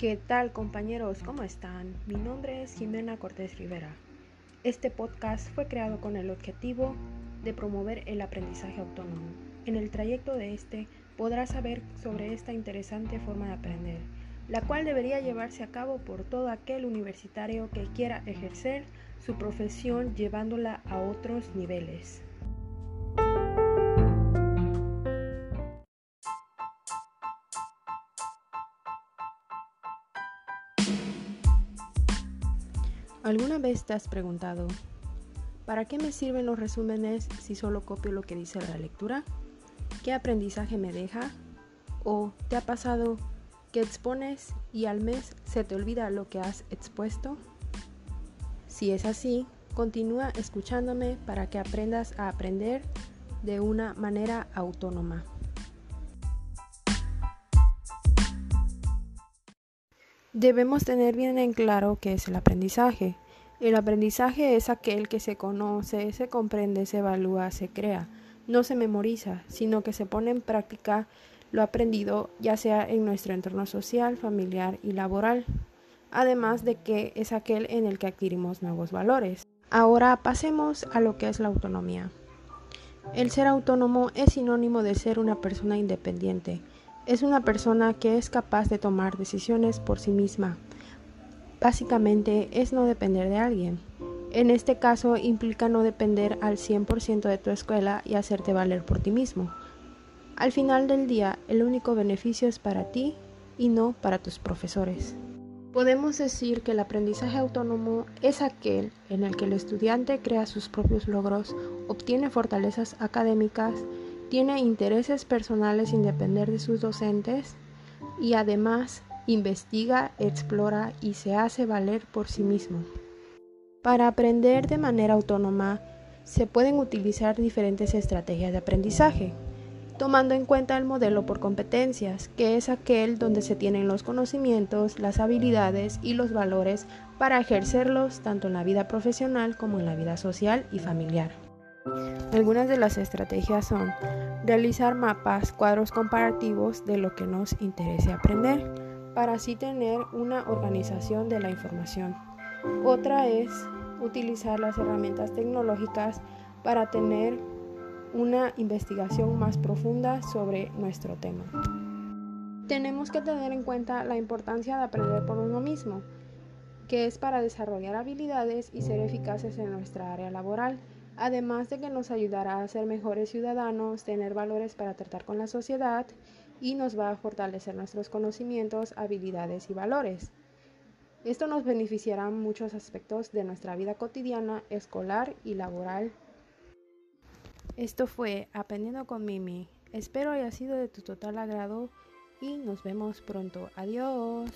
¿Qué tal compañeros? ¿Cómo están? Mi nombre es Jimena Cortés Rivera. Este podcast fue creado con el objetivo de promover el aprendizaje autónomo. En el trayecto de este podrás saber sobre esta interesante forma de aprender, la cual debería llevarse a cabo por todo aquel universitario que quiera ejercer su profesión llevándola a otros niveles. ¿Alguna vez te has preguntado, ¿para qué me sirven los resúmenes si solo copio lo que dice la lectura? ¿Qué aprendizaje me deja? ¿O te ha pasado que expones y al mes se te olvida lo que has expuesto? Si es así, continúa escuchándome para que aprendas a aprender de una manera autónoma. Debemos tener bien en claro qué es el aprendizaje. El aprendizaje es aquel que se conoce, se comprende, se evalúa, se crea. No se memoriza, sino que se pone en práctica lo aprendido ya sea en nuestro entorno social, familiar y laboral. Además de que es aquel en el que adquirimos nuevos valores. Ahora pasemos a lo que es la autonomía. El ser autónomo es sinónimo de ser una persona independiente, es una persona que es capaz de tomar decisiones por sí misma. Básicamente es no depender de alguien. En este caso implica no depender al 100% de tu escuela y hacerte valer por ti mismo. Al final del día, el único beneficio es para ti y no para tus profesores. Podemos decir que el aprendizaje autónomo es aquel en el que el estudiante crea sus propios logros, obtiene fortalezas académicas, tiene intereses personales sin depender de sus docentes y además investiga, explora y se hace valer por sí mismo. Para aprender de manera autónoma se pueden utilizar diferentes estrategias de aprendizaje, tomando en cuenta el modelo por competencias, que es aquel donde se tienen los conocimientos, las habilidades y los valores para ejercerlos tanto en la vida profesional como en la vida social y familiar. Algunas de las estrategias son realizar mapas, cuadros comparativos de lo que nos interese aprender, para así tener una organización de la información. Otra es utilizar las herramientas tecnológicas para tener una investigación más profunda sobre nuestro tema. Tenemos que tener en cuenta la importancia de aprender por uno mismo, que es para desarrollar habilidades y ser eficaces en nuestra área laboral además de que nos ayudará a ser mejores ciudadanos, tener valores para tratar con la sociedad y nos va a fortalecer nuestros conocimientos, habilidades y valores. Esto nos beneficiará en muchos aspectos de nuestra vida cotidiana, escolar y laboral. Esto fue Aprendiendo con Mimi. Espero haya sido de tu total agrado y nos vemos pronto. Adiós.